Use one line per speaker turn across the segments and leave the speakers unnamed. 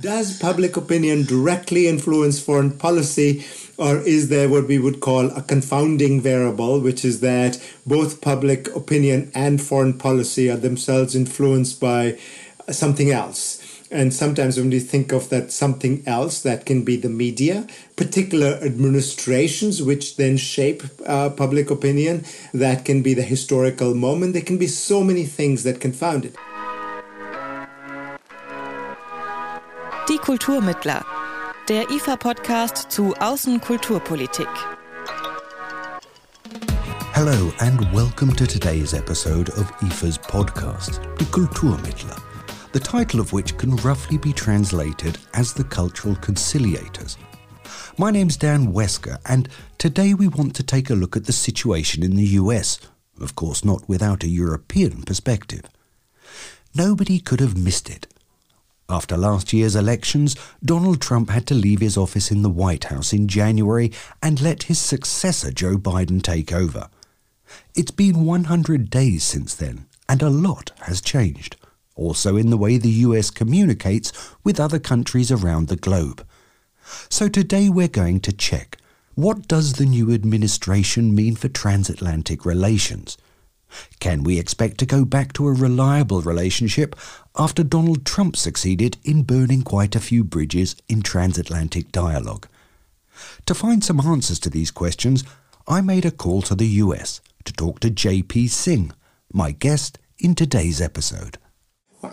Does public opinion directly influence foreign policy, or is there what we would call a confounding variable, which is that both public opinion and foreign policy are themselves influenced by something else? And sometimes when we think of that something else, that can be the media, particular administrations, which then shape uh, public opinion, that can be the historical moment. There can be so many things that confound it.
Die Kulturmittler, der IFA-Podcast zu Außenkulturpolitik.
Hello and welcome to today's episode of IFA's podcast, Die Kulturmittler, the title of which can roughly be translated as the Cultural Conciliators. My name's Dan Wesker, and today we want to take a look at the situation in the US, of course, not without a European perspective. Nobody could have missed it. After last year's elections, Donald Trump had to leave his office in the White House in January and let his successor Joe Biden take over. It's been 100 days since then, and a lot has changed, also in the way the US communicates with other countries around the globe. So today we're going to check what does the new administration mean for transatlantic relations? Can we expect to go back to a reliable relationship after Donald Trump succeeded in burning quite a few bridges in transatlantic dialogue? To find some answers to these questions, I made a call to the US to talk to JP Singh, my guest in today's episode.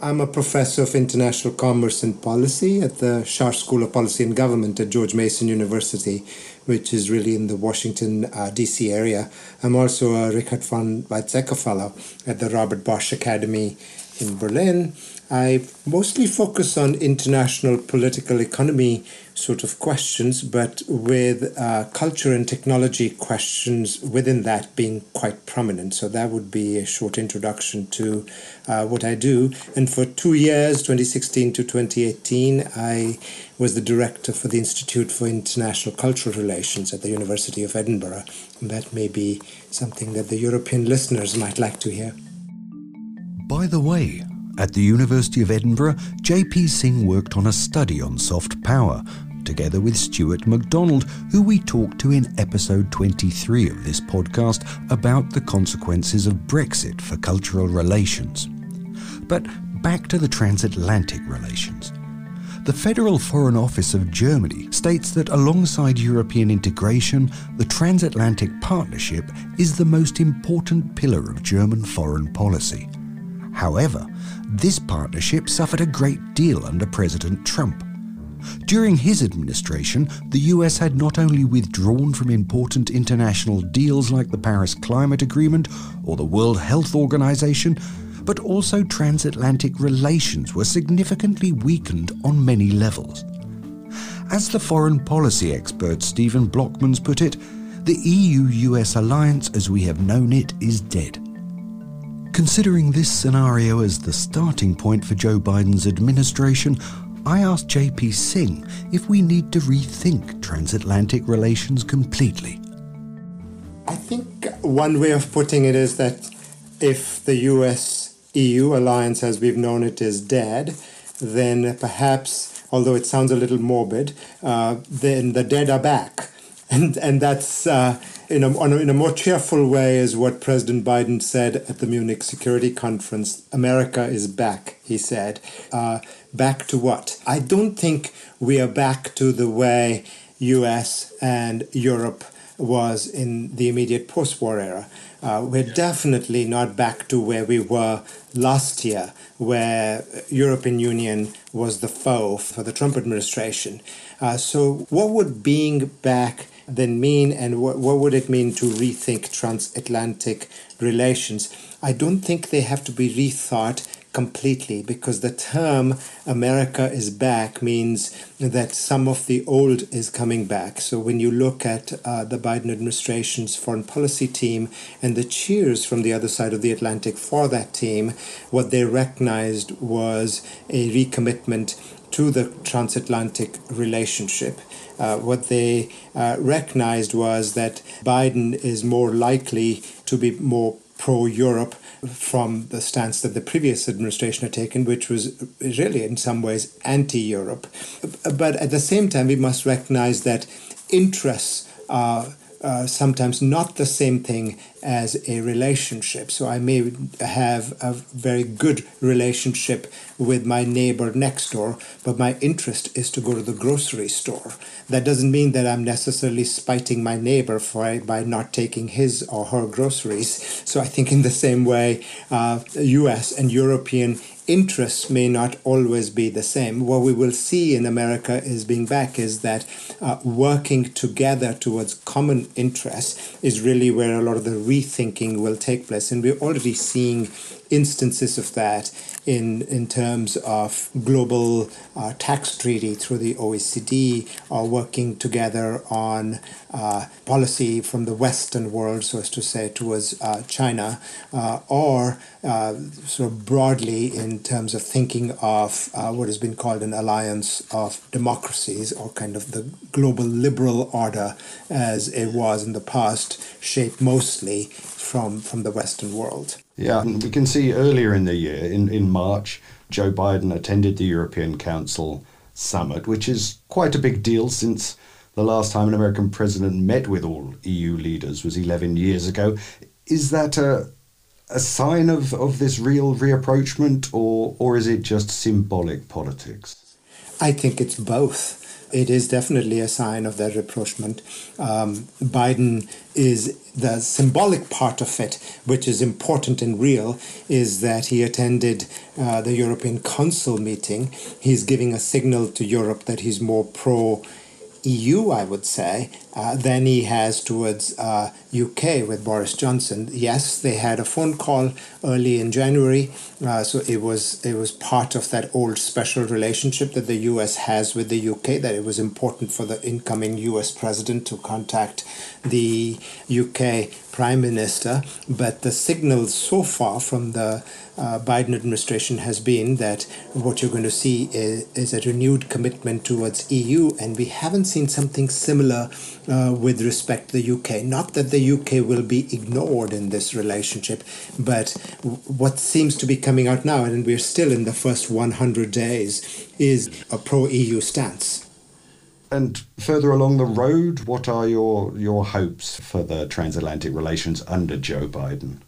I'm a professor of international commerce and policy at the Schar School of Policy and Government at George Mason University, which is really in the Washington, uh, D.C. area. I'm also a Richard von Weizsäcker Fellow at the Robert Bosch Academy in Berlin. I mostly focus on international political economy sort of questions, but with uh, culture and technology questions within that being quite prominent. So that would be a short introduction to uh, what I do. And for two years, 2016 to 2018, I was the director for the Institute for International Cultural Relations at the University of Edinburgh. And that may be something that the European listeners might like to hear.
By the way, at the University of Edinburgh, J.P. Singh worked on a study on soft power, together with Stuart MacDonald, who we talked to in episode 23 of this podcast about the consequences of Brexit for cultural relations. But back to the transatlantic relations. The Federal Foreign Office of Germany states that alongside European integration, the transatlantic partnership is the most important pillar of German foreign policy. However, this partnership suffered a great deal under President Trump. During his administration, the US had not only withdrawn from important international deals like the Paris Climate Agreement or the World Health Organization, but also transatlantic relations were significantly weakened on many levels. As the foreign policy expert Steven Blockmans put it, the EU US alliance as we have known it is dead. Considering this scenario as the starting point for Joe Biden's administration, I asked JP Singh if we need to rethink transatlantic relations completely.
I think one way of putting it is that if the US EU alliance as we've known it is dead, then perhaps, although it sounds a little morbid, uh, then the dead are back. And, and that's uh, in, a, in a more cheerful way is what President Biden said at the Munich Security Conference. America is back, he said. Uh, back to what? I don't think we are back to the way US and Europe was in the immediate post war era. Uh, we're yeah. definitely not back to where we were last year, where European Union was the foe for the Trump administration. Uh, so, what would being back then mean, and what, what would it mean to rethink transatlantic relations? I don't think they have to be rethought completely because the term America is back means that some of the old is coming back. So when you look at uh, the Biden administration's foreign policy team and the cheers from the other side of the Atlantic for that team, what they recognized was a recommitment to the transatlantic relationship. Uh, what they uh, recognized was that Biden is more likely to be more pro Europe from the stance that the previous administration had taken, which was really in some ways anti Europe. But at the same time, we must recognize that interests are uh, sometimes not the same thing as a relationship. So I may have a very good relationship with my neighbor next door, but my interest is to go to the grocery store. That doesn't mean that I'm necessarily spiting my neighbor for by not taking his or her groceries. So I think in the same way, uh, U.S. and European interests may not always be the same. What we will see in America is being back is that uh, working together towards common interests is really where a lot of the rethinking will take place. And we're already seeing instances of that in, in terms of global uh, tax treaty through the OECD or working together on uh, policy from the Western world, so as to say, towards uh, China, uh, or uh, sort of broadly in terms of thinking of uh, what has been called an alliance of democracies or kind of the global liberal order as it was in the past, shaped mostly from, from the Western world.
Yeah, we can see earlier in the year, in, in March, Joe Biden attended the European Council summit, which is quite a big deal since the last time an American president met with all EU leaders was 11 years ago. Is that a, a sign of, of this real reapproachment, or, or is it just symbolic politics?
I think it's both it is definitely a sign of that rapprochement. Um, Biden is the symbolic part of it, which is important and real, is that he attended uh, the European Council meeting. He's giving a signal to Europe that he's more pro EU, I would say, uh, than he has towards uh, UK with Boris Johnson. Yes, they had a phone call early in January, uh, so it was it was part of that old special relationship that the US has with the UK. That it was important for the incoming US president to contact the UK prime minister. But the signal so far from the uh, Biden administration has been that what you're going to see is, is, a renewed commitment towards EU, and we haven't seen something similar uh, with respect to the UK. Not that the UK will be ignored in this relationship, but what seems to be coming out now, and we're still in the first 100 days, is a pro EU stance.
And further along the road, what are your, your hopes for the transatlantic relations under Joe Biden?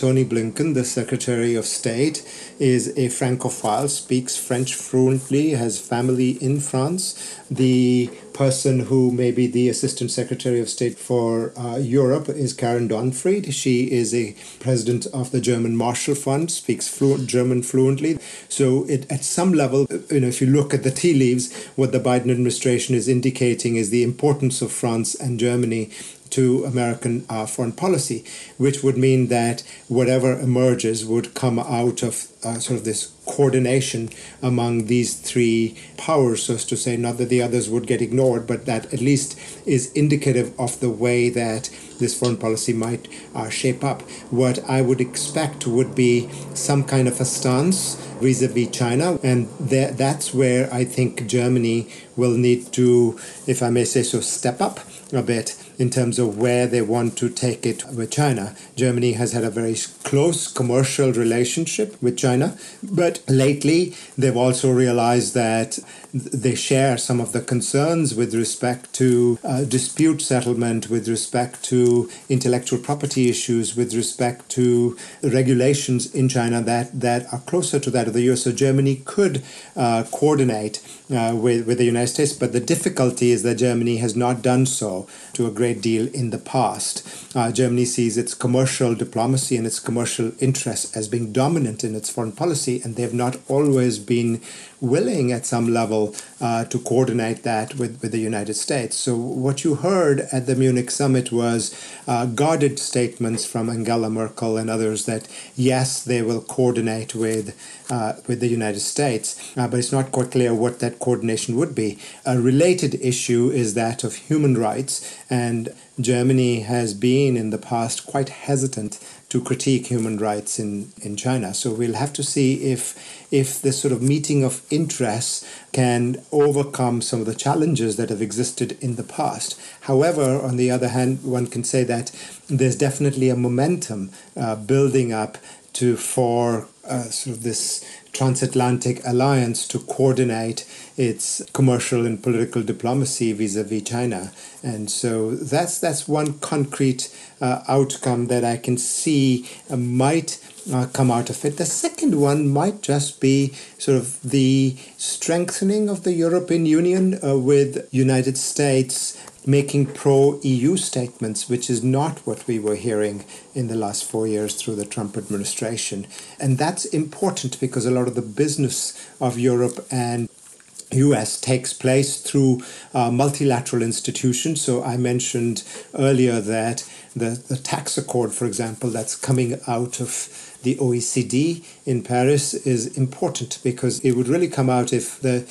Tony Blinken, the Secretary of State, is a Francophile, speaks French fluently, has family in France. The person who may be the Assistant Secretary of State for uh, Europe is Karen Donfried. She is a president of the German Marshall Fund, speaks fluent German fluently. So, it, at some level, you know, if you look at the tea leaves, what the Biden administration is indicating is the importance of France and Germany to American uh, foreign policy, which would mean that whatever emerges would come out of uh, sort of this coordination among these three powers, so as to say, not that the others would get ignored, but that at least is indicative of the way that this foreign policy might uh, shape up. What I would expect would be some kind of a stance vis a vis China, and that, that's where I think Germany will need to, if I may say so, step up a bit in terms of where they want to take it with China. Germany has had a very close commercial relationship with China, but lately they've also realized that they share some of the concerns with respect to uh, dispute settlement, with respect to intellectual property issues, with respect to regulations in China that, that are closer to that of the US. So Germany could uh, coordinate uh, with, with the United States, but the difficulty is that Germany has not done so to a great deal in the past. Uh, Germany sees its commercial diplomacy and its commercial interests as being dominant in its foreign policy, and they have not always been willing at some level uh, to coordinate that with, with the United States. So, what you heard at the Munich summit was uh, guarded statements from Angela Merkel and others that yes, they will coordinate with, uh, with the United States, uh, but it's not quite clear what that coordination would be. A related issue is that of human rights, and Germany has been in the past quite hesitant to critique human rights in, in China. So we'll have to see if if this sort of meeting of interests can overcome some of the challenges that have existed in the past. However, on the other hand, one can say that there's definitely a momentum uh, building up to for uh, sort of this transatlantic alliance to coordinate its commercial and political diplomacy vis-a-vis China, and so that's that's one concrete uh, outcome that I can see uh, might uh, come out of it. The second one might just be sort of the strengthening of the European Union uh, with United States making pro EU statements, which is not what we were hearing in the last four years through the Trump administration. And that's important because a lot of the business of Europe and US takes place through uh, multilateral institutions. So I mentioned earlier that the, the tax accord, for example, that's coming out of the OECD in Paris is important because it would really come out if the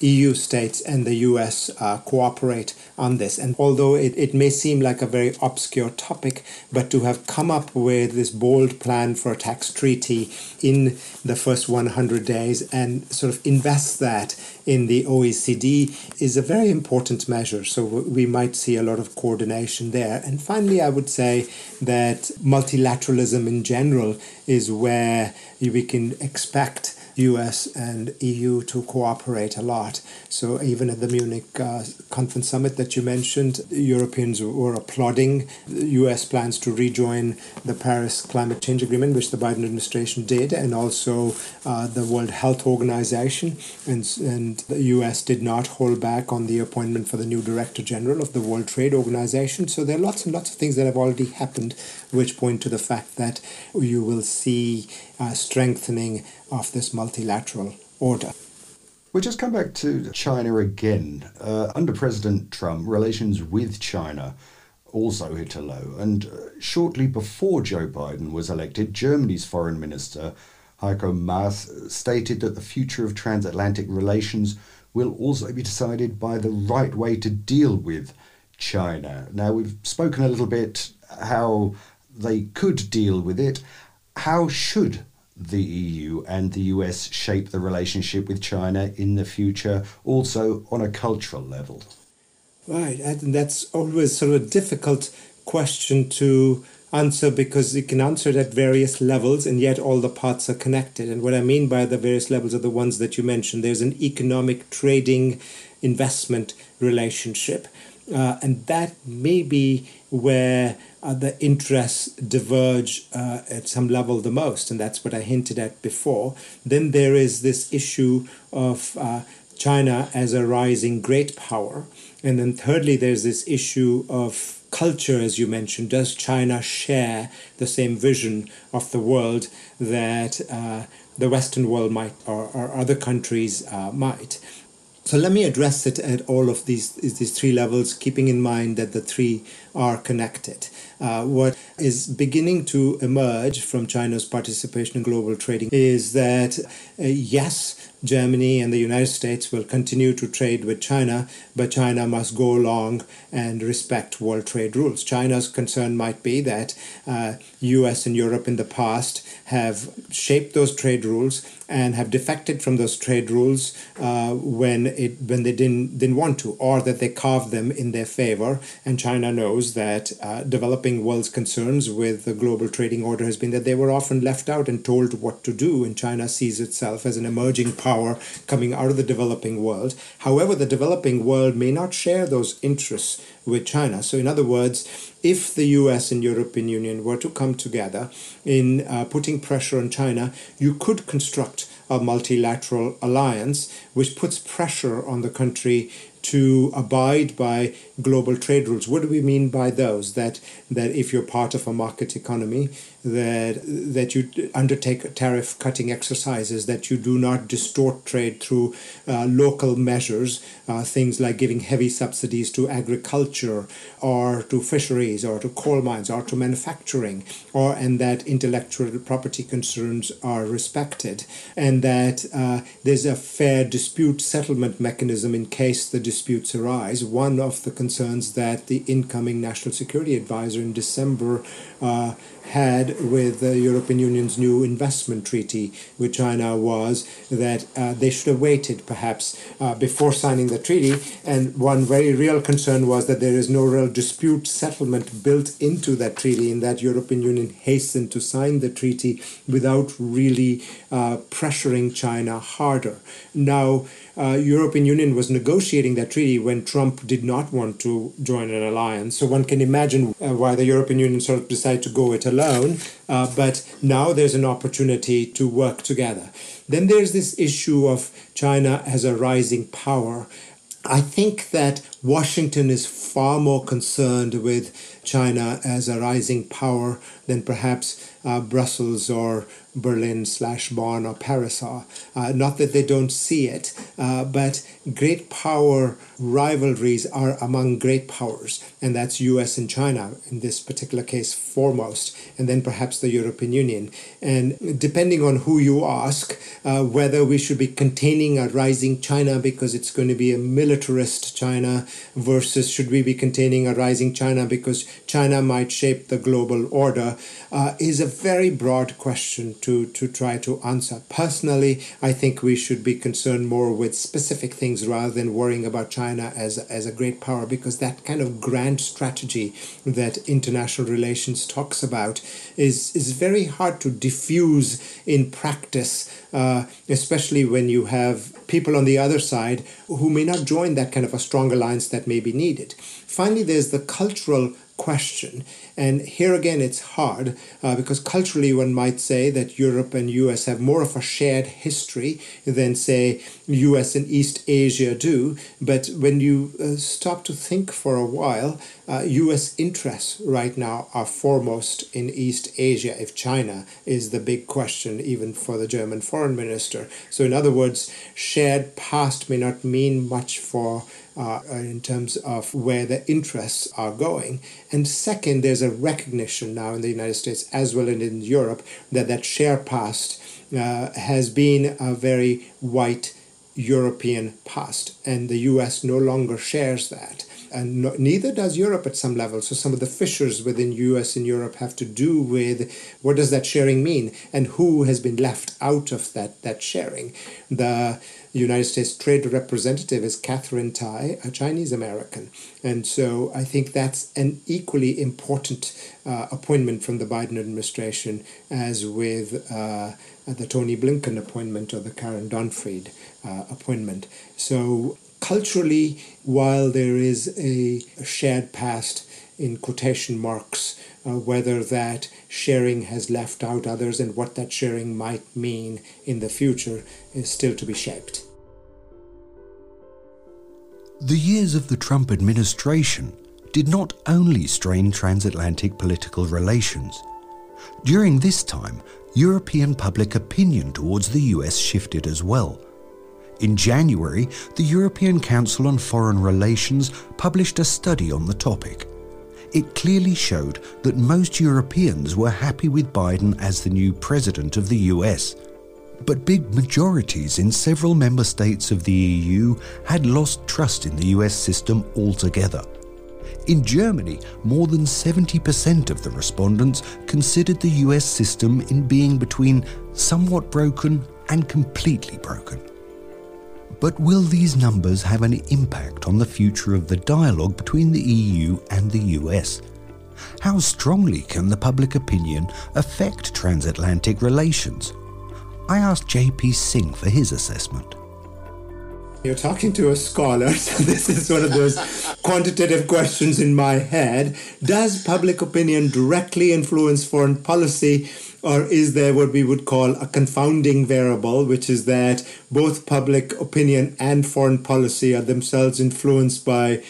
EU states and the US uh, cooperate on this. And although it, it may seem like a very obscure topic, but to have come up with this bold plan for a tax treaty in the first 100 days and sort of invest that in the OECD is a very important measure. So we might see a lot of coordination there. And finally, I would say that multilateralism in general is where we can expect US and EU to cooperate a lot. So even at the Munich uh, conference summit that you mentioned, Europeans were applauding US plans to rejoin the Paris Climate Change Agreement, which the Biden administration did, and also uh, the World Health Organization. And, and the US did not hold back on the appointment for the new Director General of the World Trade Organization. So there are lots and lots of things that have already happened, which point to the fact that you will see uh, strengthening of this multilateral order.
We'll just come back to China again. Uh, under President Trump, relations with China also hit a low. And uh, shortly before Joe Biden was elected, Germany's foreign minister, Heiko Maas, stated that the future of transatlantic relations will also be decided by the right way to deal with China. Now, we've spoken a little bit how they could deal with it. How should the EU and the US shape the relationship with China in the future, also on a cultural level?
Right, and that's always sort of a difficult question to answer because you can answer it at various levels and yet all the parts are connected. And what I mean by the various levels are the ones that you mentioned. There's an economic trading investment relationship. Uh, and that may be where uh, the interests diverge uh, at some level the most, and that's what I hinted at before. Then there is this issue of uh, China as a rising great power. And then thirdly, there's this issue of culture, as you mentioned. Does China share the same vision of the world that uh, the Western world might or, or other countries uh, might? So let me address it at all of these these three levels, keeping in mind that the three are connected. Uh, what is beginning to emerge from China's participation in global trading is that uh, yes, Germany and the United States will continue to trade with China, but China must go along and respect world trade rules. China's concern might be that uh, US and Europe in the past have shaped those trade rules and have defected from those trade rules uh, when it when they didn't didn't want to, or that they carved them in their favor. And China knows that uh, developing world's concerns with the global trading order has been that they were often left out and told what to do. And China sees itself as an emerging power coming out of the developing world. However, the developing world may not share those interests with China. So, in other words, if the US and European Union were to come together in uh, putting pressure on China, you could construct a multilateral alliance which puts pressure on the country to abide by global trade rules. What do we mean by those? That that if you're part of a market economy, that that you undertake tariff cutting exercises, that you do not distort trade through uh, local measures, uh, things like giving heavy subsidies to agriculture or to fisheries or to coal mines or to manufacturing, or and that intellectual property concerns are respected, and that uh, there's a fair dispute settlement mechanism in case the disputes arise. One of the concerns that the incoming national security advisor in December uh, had with the European Union's new investment treaty with China was that uh, they should have waited perhaps uh, before signing the treaty. And one very real concern was that there is no real dispute settlement built into that treaty, in that European Union hastened to sign the treaty without really uh, pressuring China harder. Now, uh, European Union was negotiating that treaty when Trump did not want to join an alliance. So one can imagine uh, why the European Union sort of decided to go it alone. Uh, but now there's an opportunity to work together. Then there's this issue of China as a rising power. I think that Washington is far more concerned with China as a rising power than perhaps uh, Brussels or Berlin slash Bonn or Paris are. Uh, not that they don't see it, uh, but great power rivalries are among great powers, and that's US and China in this particular case foremost, and then perhaps the European Union. And depending on who you ask, uh, whether we should be containing a rising China because it's going to be a militarist China versus should we be containing a rising China because China might shape the global order uh, is a very broad question to, to try to answer. Personally, I think we should be concerned more with specific things rather than worrying about China as, as a great power because that kind of grand strategy that international relations talks about is, is very hard to diffuse in practice, uh, especially when you have people on the other side who may not join that kind of a strong alliance that may be needed. Finally, there's the cultural question. And here again, it's hard uh, because culturally, one might say that Europe and US have more of a shared history than, say, US and East Asia do. But when you uh, stop to think for a while, uh, US interests right now are foremost in East Asia, if China is the big question, even for the German foreign minister. So, in other words, shared past may not mean much for uh, in terms of where the interests are going. And second, there's a recognition now in the United States as well as in Europe that that share past uh, has been a very white European past, and the US no longer shares that and no, neither does Europe at some level. So some of the fissures within US and Europe have to do with what does that sharing mean and who has been left out of that that sharing. The United States Trade Representative is Katherine Tai, a Chinese American, and so I think that's an equally important uh, appointment from the Biden administration as with. Uh, the Tony Blinken appointment or the Karen Donfried uh, appointment. So culturally, while there is a shared past in quotation marks, uh, whether that sharing has left out others and what that sharing might mean in the future is still to be shaped.
The years of the Trump administration did not only strain transatlantic political relations. During this time, European public opinion towards the US shifted as well in January, the European Council on Foreign Relations published a study on the topic. It clearly showed that most Europeans were happy with Biden as the new president of the US. But big majorities in several member states of the EU had lost trust in the US system altogether. In Germany, more than 70% of the respondents considered the US system in being between somewhat broken and completely broken. But will these numbers have an impact on the future of the dialogue between the EU and the US? How strongly can the public opinion affect transatlantic relations? I asked JP Singh for his assessment.
You're talking to a scholar, so this is one of those quantitative questions in my head. Does public opinion directly influence foreign policy? Or is there what we would call a confounding variable, which is that both public opinion and foreign policy are themselves influenced by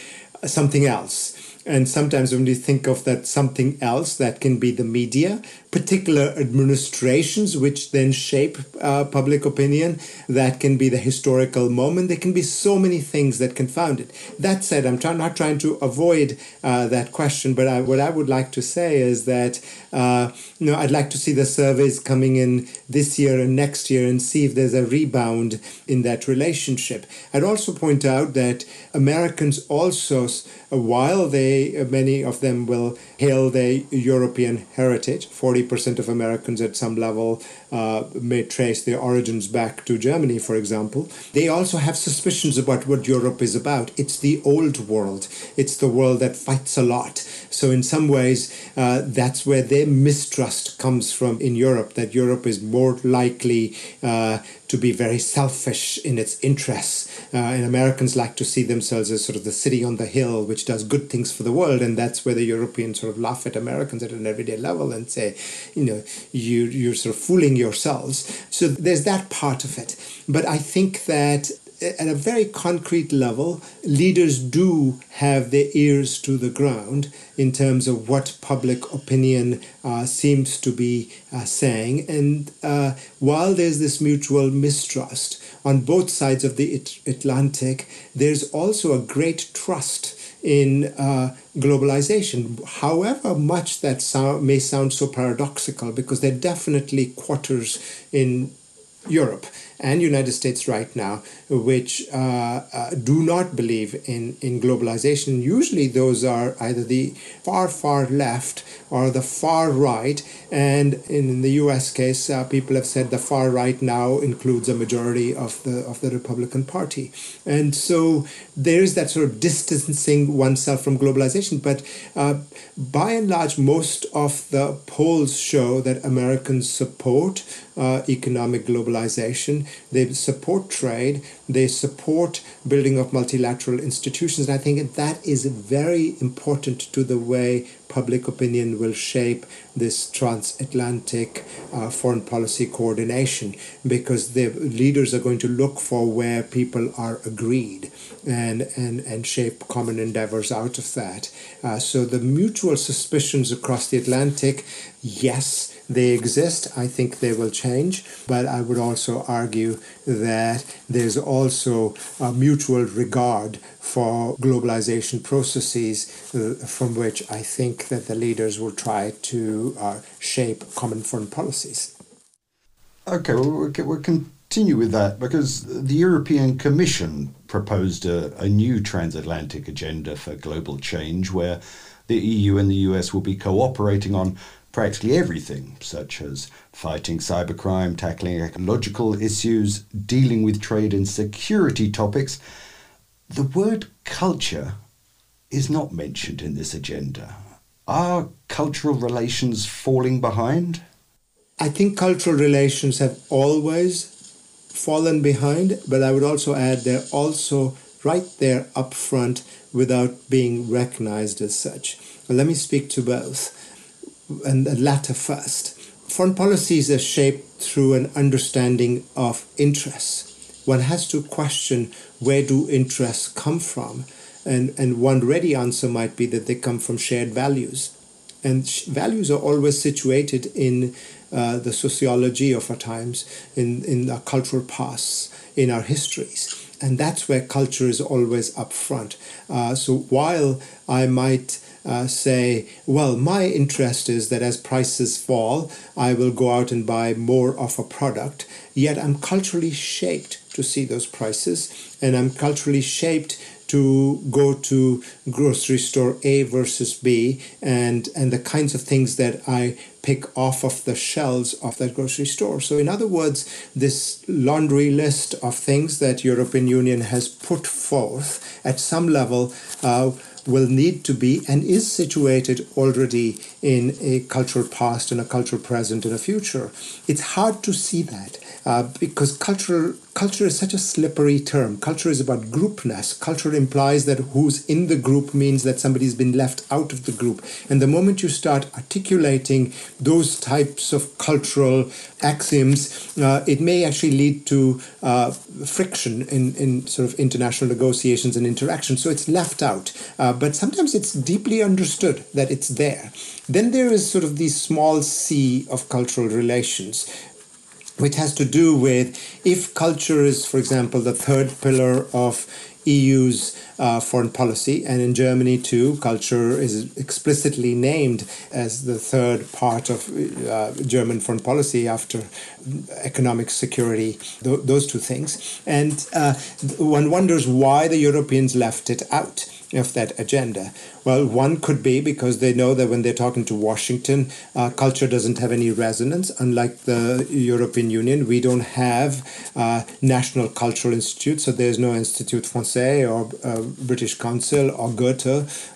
something else? And sometimes when we think of that something else, that can be the media, particular administrations which then shape uh, public opinion. That can be the historical moment. There can be so many things that confound it. That said, I'm try- not trying to avoid uh, that question, but I, what I would like to say is that uh, you know I'd like to see the surveys coming in this year and next year and see if there's a rebound in that relationship. I'd also point out that Americans also, while they many of them will hail their European heritage, forty percent of Americans at some level uh, may trace their origins back to Germany, for example. They also have suspicions about what Europe is about. It's the old world. It's the world that fights a lot. So in some ways, uh, that's where their mistrust comes from in Europe. That Europe is more likely uh, to be very selfish in its interests. Uh, and Americans like to see themselves as sort of the city on the hill, which does good things for the world. And that's where the Europeans sort of laugh at Americans at an everyday level and say, you know, you, you're sort of fooling yourselves. So there's that part of it. But I think that at a very concrete level, leaders do have their ears to the ground in terms of what public opinion uh, seems to be uh, saying. And uh, while there's this mutual mistrust on both sides of the Atlantic, there's also a great trust in uh, globalization. However much that may sound so paradoxical, because there are definitely quarters in Europe and United States right now, which uh, uh, do not believe in, in globalization. Usually, those are either the far, far left or the far right. And in the US case, uh, people have said the far right now includes a majority of the, of the Republican Party. And so there is that sort of distancing oneself from globalization. But uh, by and large, most of the polls show that Americans support uh, economic globalization. They support trade. They support building of multilateral institutions. And I think that is very important to the way public opinion will shape this transatlantic uh, foreign policy coordination because the leaders are going to look for where people are agreed and, and, and shape common endeavors out of that. Uh, so the mutual suspicions across the Atlantic, yes, they exist. I think they will change, but I would also argue that there's also a mutual regard for globalization processes uh, from which I think that the leaders will try to uh, shape common foreign policies.
Okay, well, we'll continue with that because the European Commission proposed a, a new transatlantic agenda for global change where the EU and the US will be cooperating on practically everything, such as fighting cybercrime, tackling ecological issues, dealing with trade and security topics. The word culture is not mentioned in this agenda. Are cultural relations falling behind?
I think cultural relations have always fallen behind, but I would also add they're also right there up front without being recognized as such. Let me speak to both and the latter first. Foreign policies are shaped through an understanding of interests. One has to question where do interests come from? And, and one ready answer might be that they come from shared values. And sh- values are always situated in uh, the sociology of our times, in, in our cultural pasts, in our histories. And that's where culture is always up front. Uh, so while I might uh, say, well, my interest is that as prices fall, I will go out and buy more of a product. Yet I'm culturally shaped to see those prices, and I'm culturally shaped to go to grocery store A versus B and and the kinds of things that I pick off of the shelves of that grocery store. So in other words, this laundry list of things that European Union has put forth at some level uh, will need to be and is situated already in a cultural past and a cultural present and a future. It's hard to see that uh, because cultural culture is such a slippery term. Culture is about groupness. Culture implies that who's in the group means that somebody's been left out of the group. And the moment you start articulating those types of cultural axioms, uh, it may actually lead to uh, friction in, in sort of international negotiations and interactions. So it's left out. Uh, but sometimes it's deeply understood that it's there. Then there is sort of the small c of cultural relations, which has to do with if culture is, for example, the third pillar of EU's uh, foreign policy, and in Germany too, culture is explicitly named as the third part of uh, German foreign policy after economic security, th- those two things. And uh, one wonders why the Europeans left it out of that agenda. Well, one could be because they know that when they're talking to Washington, uh, culture doesn't have any resonance. Unlike the European Union, we don't have uh, national cultural institutes, so there's no Institut Francais or uh, British Council or Goethe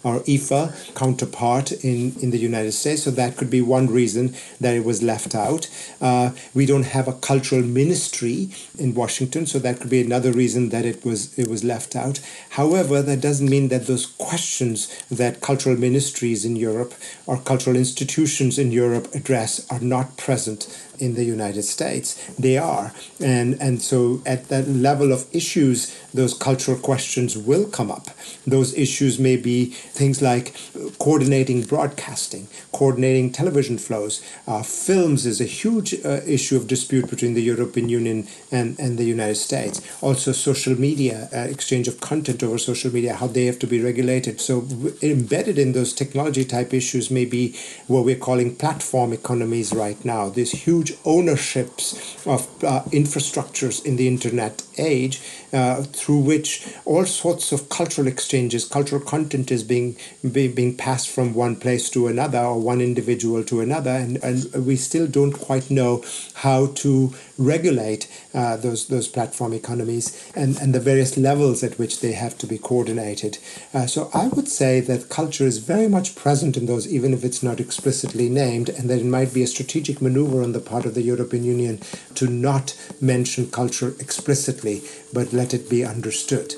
or IFA counterpart in, in the United States. So that could be one reason that it was left out. Uh, we don't have a cultural ministry in Washington, so that could be another reason that it was it was left out. However, that doesn't mean that those questions that cultural ministries in Europe or cultural institutions in Europe address are not present in the United States. They are. And, and so at that level of issues, those cultural questions will come up. Those issues may be things like coordinating broadcasting, coordinating television flows. Uh, films is a huge uh, issue of dispute between the European Union and, and the United States. Also, social media, uh, exchange of content over social media, how they have to be regulated. So, embedded in those technology type issues may be what we're calling platform economies right now. These huge ownerships of uh, infrastructures in the internet age uh, through which all sorts of cultural exchanges, cultural content is being, be, being passed from one place to another or one individual to another. And, and we still don't quite know how to regulate uh, those, those platform economies and, and the various levels at which they have to be coordinated. Uh, so I would say that culture is very much present in those, even if it's not explicitly named, and that it might be a strategic maneuver on the part of the European Union to not mention culture explicitly, but let it be understood.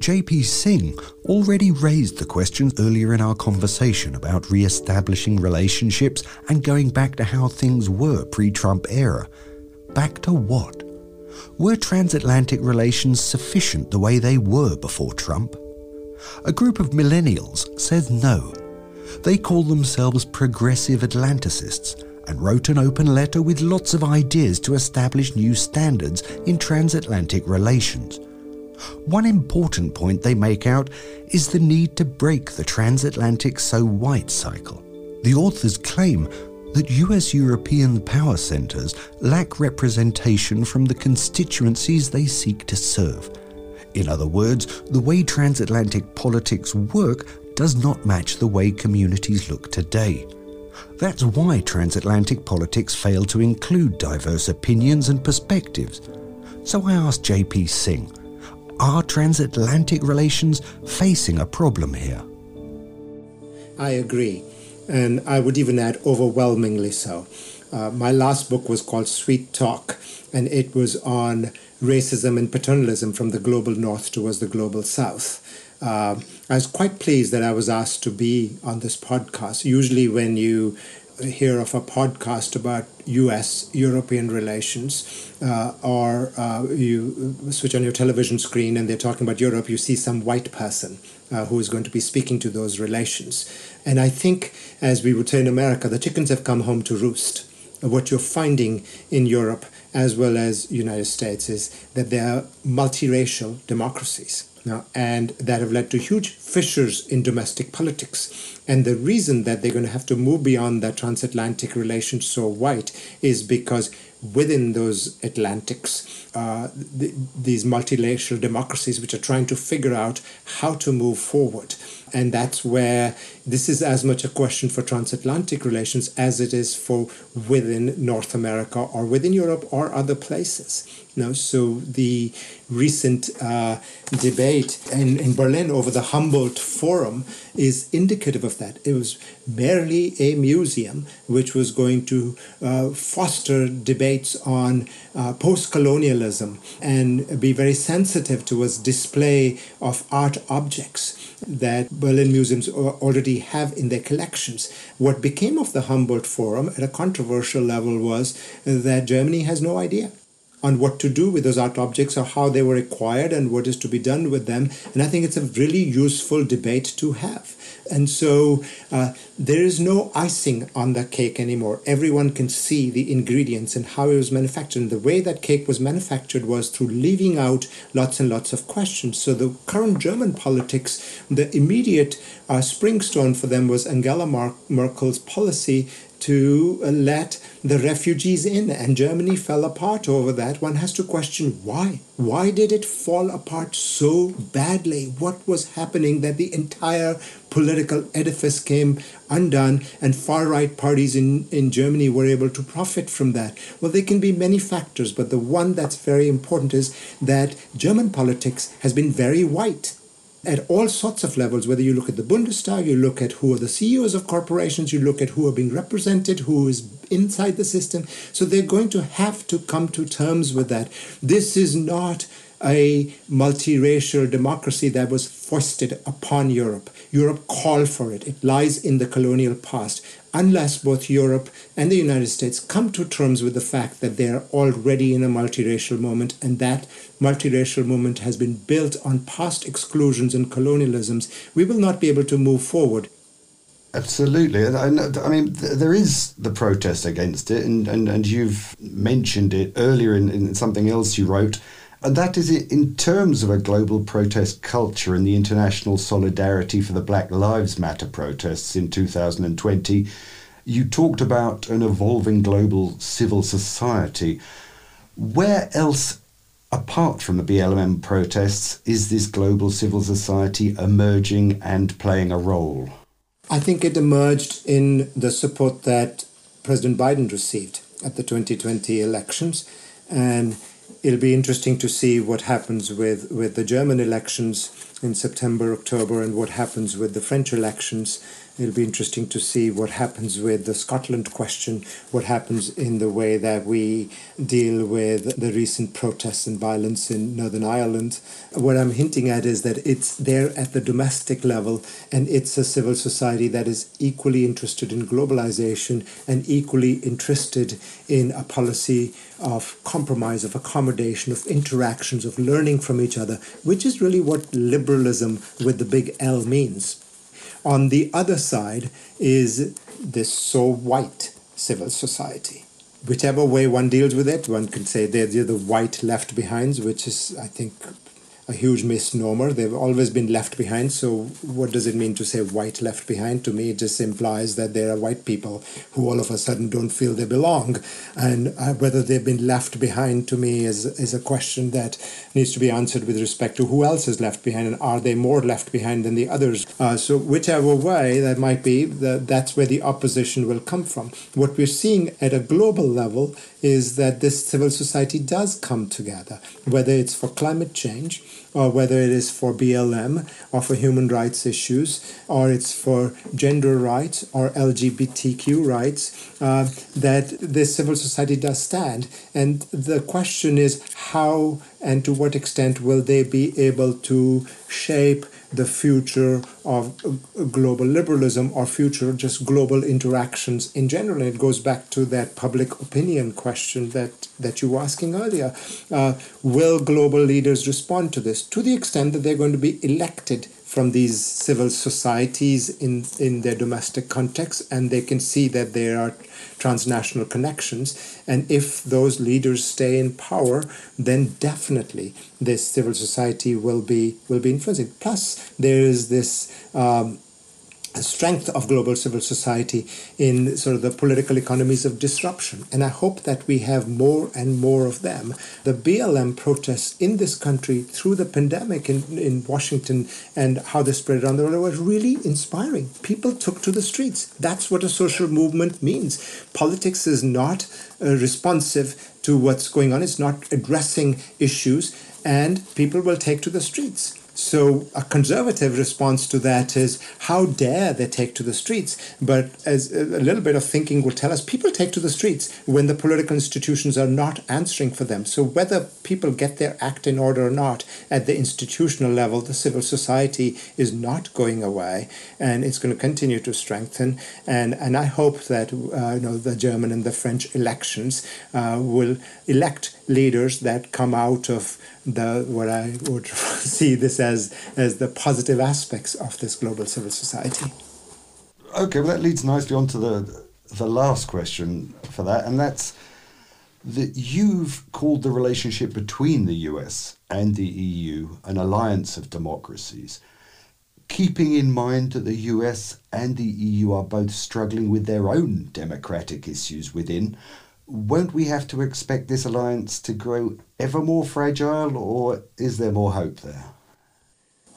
JP Singh already raised the question earlier in our conversation about re establishing relationships and going back to how things were pre Trump era. Back to what? Were transatlantic relations sufficient the way they were before Trump? A group of millennials says no. They call themselves progressive Atlanticists and wrote an open letter with lots of ideas to establish new standards in transatlantic relations. One important point they make out is the need to break the transatlantic so white cycle. The authors claim that US European power centres lack representation from the constituencies they seek to serve. In other words, the way transatlantic politics work does not match the way communities look today. That's why transatlantic politics fail to include diverse opinions and perspectives. So I asked JP Singh are transatlantic relations facing a problem here?
I agree, and I would even add overwhelmingly so. Uh, my last book was called Sweet Talk, and it was on racism and paternalism from the global north towards the global south. Uh, I was quite pleased that I was asked to be on this podcast. Usually, when you hear of a podcast about US European relations, uh, or uh, you switch on your television screen and they're talking about Europe, you see some white person uh, who is going to be speaking to those relations. And I think, as we would say in America, the chickens have come home to roost. What you're finding in Europe as well as United States is that there are multiracial democracies now, and that have led to huge fissures in domestic politics. And the reason that they're going to have to move beyond that transatlantic relation so white is because within those Atlantics, uh, the, these multilateral democracies which are trying to figure out how to move forward. And that's where this is as much a question for transatlantic relations as it is for within North America or within Europe or other places. Know, so the recent uh, debate in, in Berlin over the Humboldt Forum is indicative of that. It was merely a museum which was going to uh, foster debates on uh, post colonialism and be very sensitive towards display of art objects that Berlin museums already have in their collections. What became of the Humboldt Forum at a controversial level was uh, that Germany has no idea on what to do with those art objects or how they were acquired and what is to be done with them. And I think it's a really useful debate to have. And so uh, there is no icing on the cake anymore. Everyone can see the ingredients and how it was manufactured. And the way that cake was manufactured was through leaving out lots and lots of questions. So the current German politics, the immediate uh, springstone for them was Angela Merkel's policy to uh, let the refugees in, and Germany fell apart over that. One has to question why. Why did it fall apart so badly? What was happening that the entire political edifice came undone and far right parties in, in Germany were able to profit from that? Well, there can be many factors, but the one that's very important is that German politics has been very white at all sorts of levels, whether you look at the Bundestag, you look at who are the CEOs of corporations, you look at who are being represented, who is inside the system. So they're going to have to come to terms with that. This is not a multiracial democracy that was foisted upon Europe. Europe called for it. It lies in the colonial past. Unless both Europe and the United States come to terms with the fact that they are already in a multiracial moment and that multiracial moment has been built on past exclusions and colonialisms, we will not be able to move forward.
Absolutely. I, I mean, there is the protest against it, and, and, and you've mentioned it earlier in, in something else you wrote and that is in terms of a global protest culture and the international solidarity for the Black Lives Matter protests in 2020. You talked about an evolving global civil society. Where else, apart from the BLM protests, is this global civil society emerging and playing a role?
I think it emerged in the support that President Biden received at the 2020 elections. And it'll be interesting to see what happens with, with the German elections in September, October, and what happens with the French elections It'll be interesting to see what happens with the Scotland question, what happens in the way that we deal with the recent protests and violence in Northern Ireland. What I'm hinting at is that it's there at the domestic level, and it's a civil society that is equally interested in globalization and equally interested in a policy of compromise, of accommodation, of interactions, of learning from each other, which is really what liberalism with the big L means. On the other side is this so white civil society. Whichever way one deals with it, one can say they're the white left behinds, which is, I think, a huge misnomer. They've always been left behind. So, what does it mean to say white left behind? To me, it just implies that there are white people who all of a sudden don't feel they belong. And uh, whether they've been left behind to me is, is a question that needs to be answered with respect to who else is left behind and are they more left behind than the others. Uh, so, whichever way that might be, the, that's where the opposition will come from. What we're seeing at a global level is that this civil society does come together, whether it's for climate change or whether it is for BLM or for human rights issues, or it's for gender rights or LGBTQ rights, uh, that this civil society does stand. And the question is how and to what extent will they be able to shape the future of global liberalism or future just global interactions in general. And it goes back to that public opinion question that, that you were asking earlier. Uh, will global leaders respond to this to the extent that they're going to be elected from these civil societies in, in their domestic context and they can see that there are transnational connections. And if those leaders stay in power, then definitely this civil society will be will be influencing. Plus, there is this. Um, strength of global civil society in sort of the political economies of disruption. And I hope that we have more and more of them. The BLM protests in this country through the pandemic in, in Washington and how they spread around the world was really inspiring. People took to the streets. That's what a social movement means. Politics is not uh, responsive to what's going on, it's not addressing issues, and people will take to the streets. So a conservative response to that is how dare they take to the streets? But as a little bit of thinking will tell us, people take to the streets when the political institutions are not answering for them. So whether people get their act in order or not, at the institutional level, the civil society is not going away, and it's going to continue to strengthen. And and I hope that uh, you know the German and the French elections uh, will elect leaders that come out of the what I would see this as as the positive aspects of this global civil society.
Okay, well that leads nicely on to the the last question for that, and that's that you've called the relationship between the US and the EU an alliance of democracies, keeping in mind that the US and the EU are both struggling with their own democratic issues within won't we have to expect this alliance to grow ever more fragile, or is there more hope there?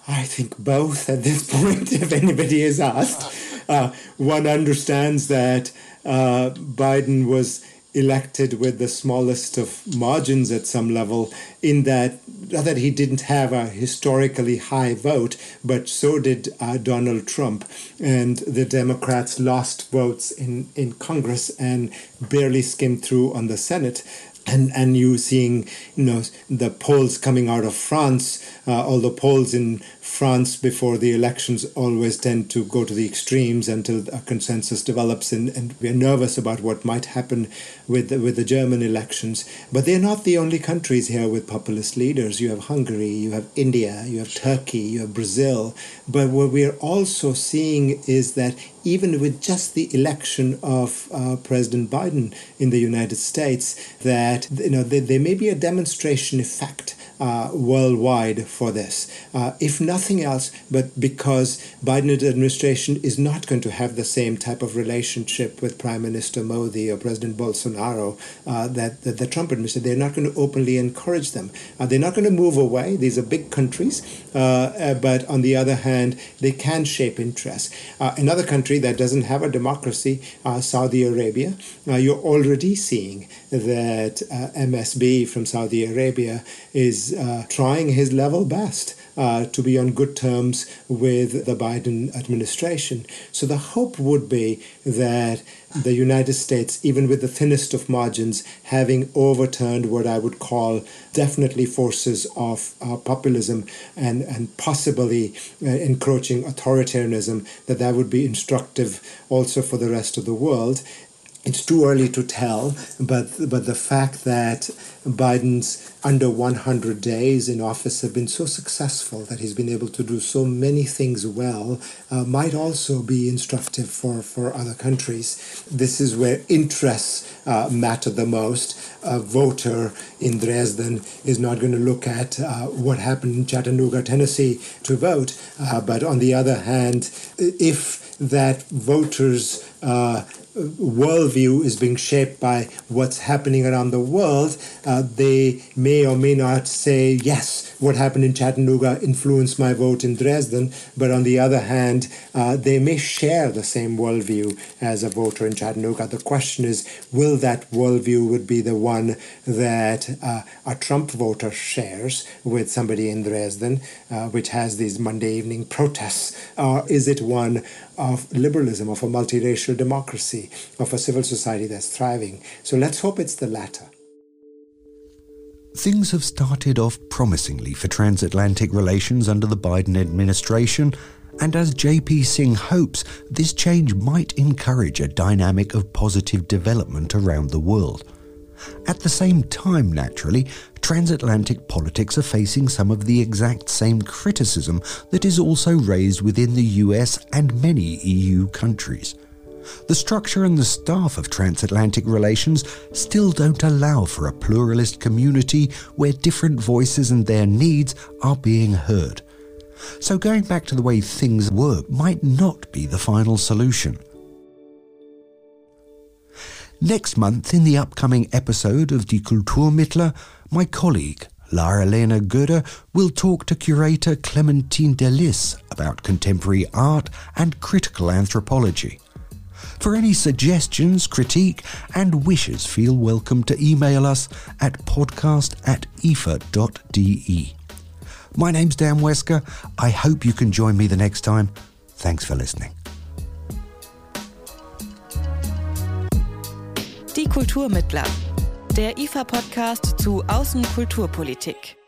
I think both at this point, if anybody is asked. Uh, one understands that uh, Biden was elected with the smallest of margins at some level, in that that he didn't have a historically high vote, but so did uh, Donald Trump, and the Democrats lost votes in in Congress and barely skimmed through on the Senate and and you seeing you know the polls coming out of France, uh, all the polls in France before the elections always tend to go to the extremes until a consensus develops, and, and we're nervous about what might happen with the, with the German elections. But they're not the only countries here with populist leaders. You have Hungary, you have India, you have Turkey, you have Brazil. But what we're also seeing is that even with just the election of uh, President Biden in the United States, that you know there, there may be a demonstration effect uh, worldwide for this. Uh, if nothing else, but because Biden administration is not going to have the same type of relationship with Prime Minister Modi or President Bolsonaro uh, that, that the Trump administration, they're not going to openly encourage them. Uh, they're not going to move away. These are big countries, uh, uh, but on the other hand, they can shape interests. another country that doesn't have a democracy, Saudi Arabia, you're already seeing that MSB from Saudi Arabia is uh, trying his level best uh, to be on good terms with the Biden administration. So the hope would be that the United States, even with the thinnest of margins, having overturned what I would call definitely forces of uh, populism and, and possibly uh, encroaching authoritarianism, that that would be instructive also for the rest of the world it's too early to tell, but but the fact that Biden's under 100 days in office have been so successful that he's been able to do so many things well uh, might also be instructive for, for other countries. This is where interests uh, matter the most. A voter in Dresden is not going to look at uh, what happened in Chattanooga, Tennessee to vote, uh, but on the other hand, if that voters uh, worldview is being shaped by what's happening around the world, uh, they may or may not say, yes, what happened in Chattanooga influenced my vote in Dresden. But on the other hand, uh, they may share the same worldview as a voter in Chattanooga. The question is, will that worldview would be the one that uh, a Trump voter shares with somebody in Dresden, uh, which has these Monday evening protests? Or is it one of liberalism, of a multiracial democracy, of a civil society that's thriving? So let's hope it's the latter.
Things have started off promisingly for transatlantic relations under the Biden administration, and as JP Singh hopes, this change might encourage a dynamic of positive development around the world. At the same time, naturally, transatlantic politics are facing some of the exact same criticism that is also raised within the US and many EU countries. The structure and the staff of transatlantic relations still don't allow for a pluralist community where different voices and their needs are being heard. So going back to the way things work might not be the final solution. Next month, in the upcoming episode of Die Kulturmittler, my colleague Lara Lena Goeder will talk to curator Clementine Deliss about contemporary art and critical anthropology. For any suggestions, critique, and wishes, feel welcome to email us at podcast at ifa.de. My name's Dan Wesker. I hope you can join me the next time. Thanks for listening.
Die Kulturmittler, der IFA-Podcast zu Außenkulturpolitik.